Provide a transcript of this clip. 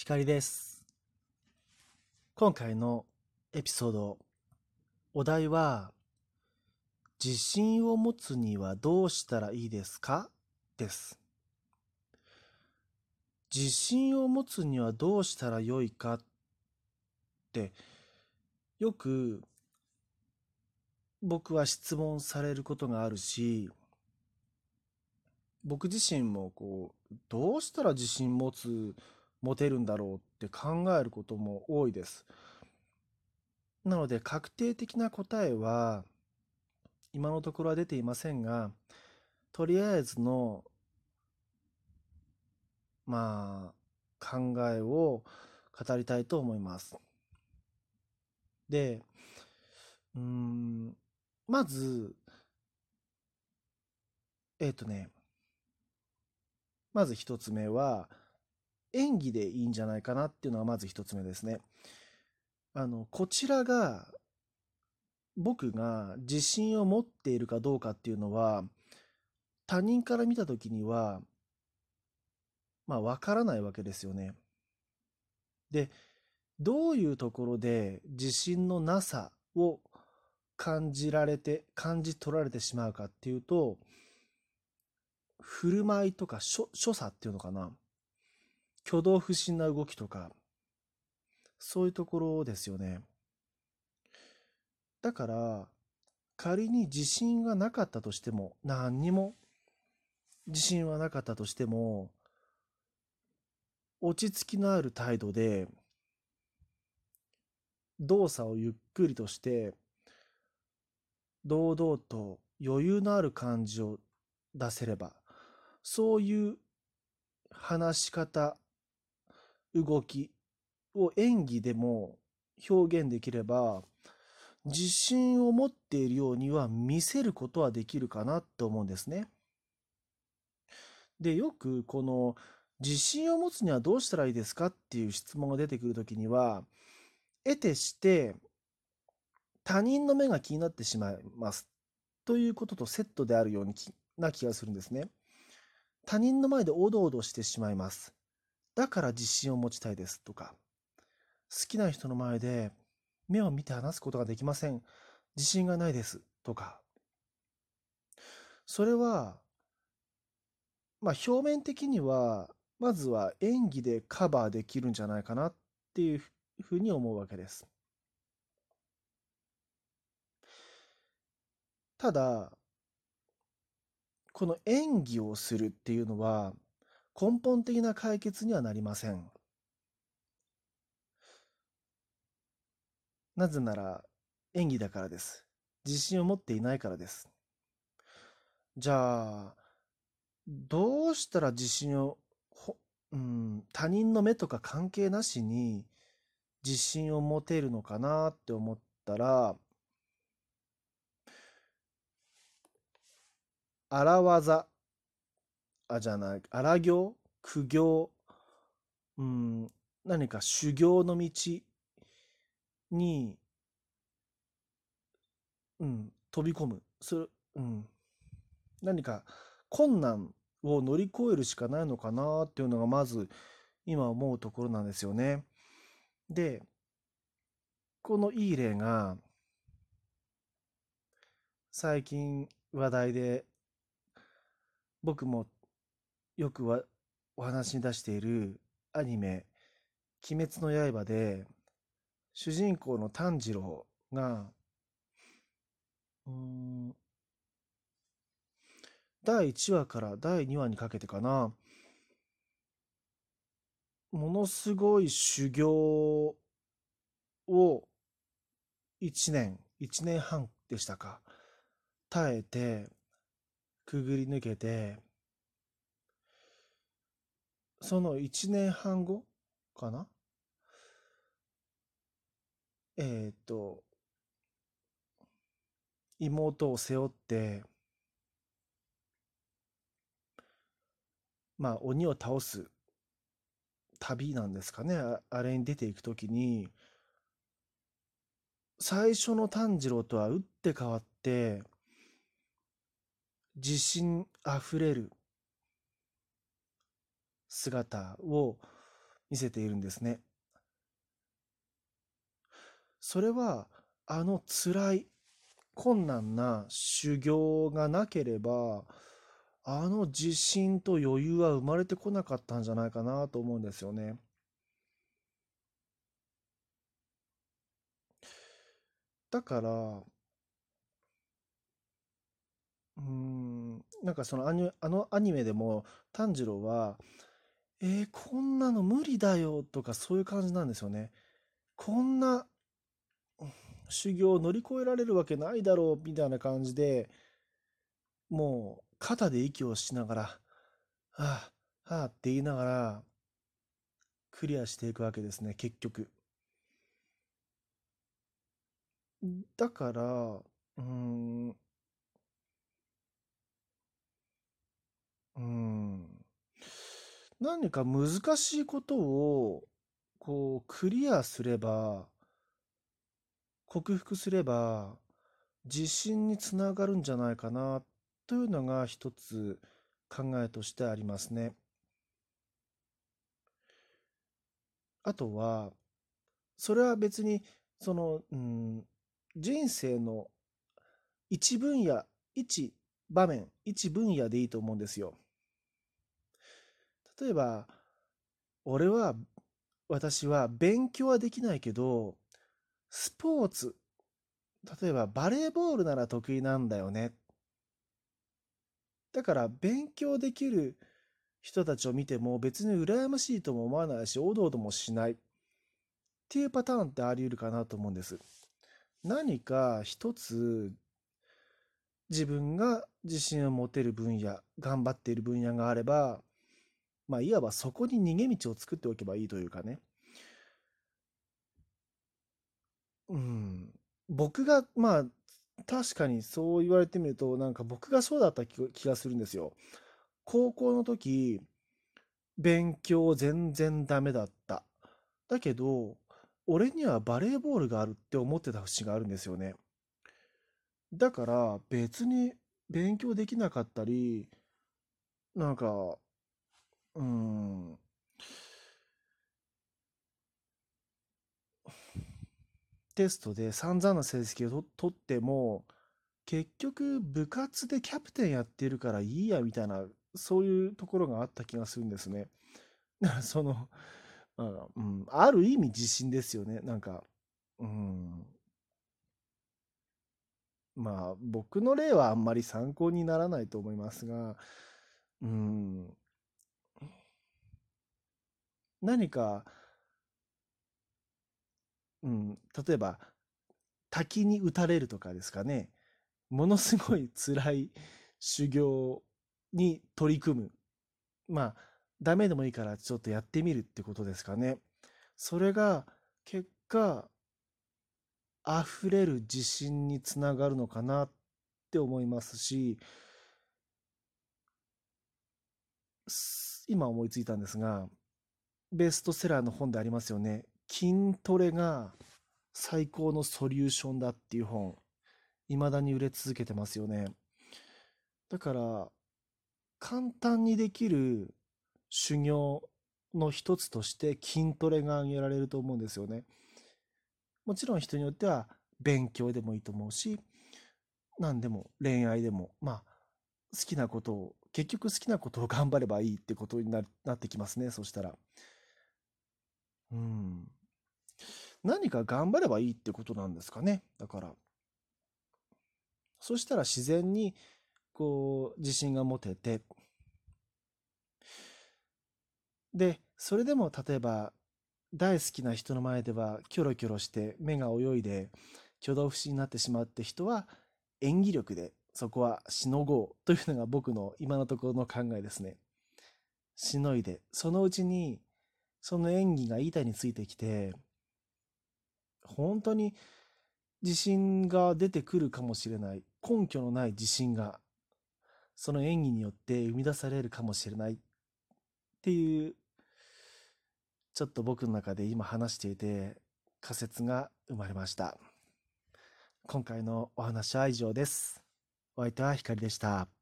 光です。今回のエピソード、お題は、自信を持つにはどうしたらいいですか？です。自信を持つにはどうしたらよいか？って、よく僕は質問されることがあるし、僕自身もこう、どうしたら自信持つ持てるんだろうって考えることも多いです。なので確定的な答えは今のところは出ていませんがとりあえずのまあ考えを語りたいと思います。でうんまずえっ、ー、とねまず一つ目は演技でいいんじゃないかなっていうのがまず一つ目ですね。あの、こちらが僕が自信を持っているかどうかっていうのは他人から見た時にはまあわからないわけですよね。で、どういうところで自信のなさを感じられて、感じ取られてしまうかっていうと、振る舞いとか所作っていうのかな。挙動不審な動きとか、そういうところですよね。だから、仮に自信がなかったとしても、何にも自信はなかったとしても、落ち着きのある態度で、動作をゆっくりとして、堂々と余裕のある感じを出せれば、そういう話し方、動きを演技でも表現できれば自信を持っているようには見せることはできるかなと思うんですね。でよくこの自信を持つにはどうしたらいいですかっていう質問が出てくるときには得てして他人の目が気になってしまいますということとセットであるような気がするんですね。他人の前でおどおどしてしまいます。だから自信を持ちたいですとか、好きな人の前で目を見て話すことができません。自信がないですとか、それは、まあ表面的には、まずは演技でカバーできるんじゃないかなっていうふうに思うわけです。ただ、この演技をするっていうのは、根本的な解決にはなりません。なぜなら演技だからです。自信を持っていないからです。じゃあ、どうしたら自信を、うん、他人の目とか関係なしに自信を持てるのかなって思ったら、荒技あ、じゃない、荒行、苦行、うん、何か修行の道に、うん、飛び込む。それ、うん、何か困難を乗り越えるしかないのかなっていうのがまず今思うところなんですよね。で、このいい例が最近話題で僕もよくわお話に出しているアニメ「鬼滅の刃」で主人公の炭治郎がうん第1話から第2話にかけてかなものすごい修行を1年1年半でしたか耐えてくぐり抜けてその1年半後かな？えっ、と、妹を背負って、まあ、鬼を倒す旅なんですかね。あれに出ていくときに、最初の炭治郎とは打って変わって、自信あふれる姿を見せているんですね。それはあの辛い困難な修行がなければあの自信と余裕は生まれてこなかったんじゃないかなと思うんですよね。だから、うん、なんかそのアニあのアニメでも炭治郎は、えー、こんなの無理だよとかそういう感じなんですよね。こんな修行を乗り越えられるわけないだろうみたいな感じで、もう肩で息をしながら、はあ、はあって言いながら、クリアしていくわけですね、結局。だから、うん、うーん、何か難しいことを、こう、クリアすれば、克服すれば、自信につながるんじゃないかな、というのが一つ考えとしてありますね。あとは、それは別に、その、うん、人生の一分野、一場面、一分野でいいと思うんですよ。例えば、俺は、私は勉強はできないけど、スポーツ、例えばバレーボールなら得意なんだよね。だから勉強できる人たちを見ても別に羨ましいとも思わないし、おどおどもしないっていうパターンってあり得るかなと思うんです。何か一つ自分が自信を持てる分野、頑張っている分野があれば、まあ、いわばそこに逃げ道を作っておけばいいというかね。うん。僕が、まあ、確かにそう言われてみると、なんか僕がそうだった気がするんですよ。高校の時、勉強全然ダメだった。だけど、俺にはバレーボールがあるって思ってた節があるんですよね。だから別に勉強できなかったり、なんか、うん、テストで散々な成績を取っても、結局部活でキャプテンやってるからいいやみたいな、そういうところがあった気がするんですね。だからその、うん、ある意味自信ですよね。なんか、うん。まあ、僕の例はあんまり参考にならないと思いますが、うん。何か、うん、例えば、滝に打たれるとかですかね。ものすごい辛い修行に取り組む。まあ、ダメでもいいからちょっとやってみるってことですかね。それが結果、溢れる自信につながるのかなって思いますし、今思いついたんですが、ベストセラーの本でありますよね。筋トレが最高のソリューションだっていう本、未だに売れ続けてますよね。だから、簡単にできる修行の一つとして筋トレが挙げられると思うんですよね。もちろん人によっては勉強でもいいと思うし、何でも恋愛でも、まあ、好きなことを、結局好きなことを頑張ればいいってことにななってきますね、そしたら。うん。何か頑張ればいいってことなんですかね、だから。そしたら自然に、こう、自信が持てて、で、それでも例えば大好きな人の前ではキョロキョロして目が泳いで挙動不審になってしまうって人は演技力でそこはしのごうというのが僕の今のところの考えですね。しのいで、そのうちにその演技が板についてきて、本当に自信が出てくるかもしれない、根拠のない自信がその演技によって生み出されるかもしれないっていう、ちょっと僕の中で今話していて仮説が生まれました。今回のお話は以上です。お相手は光でした。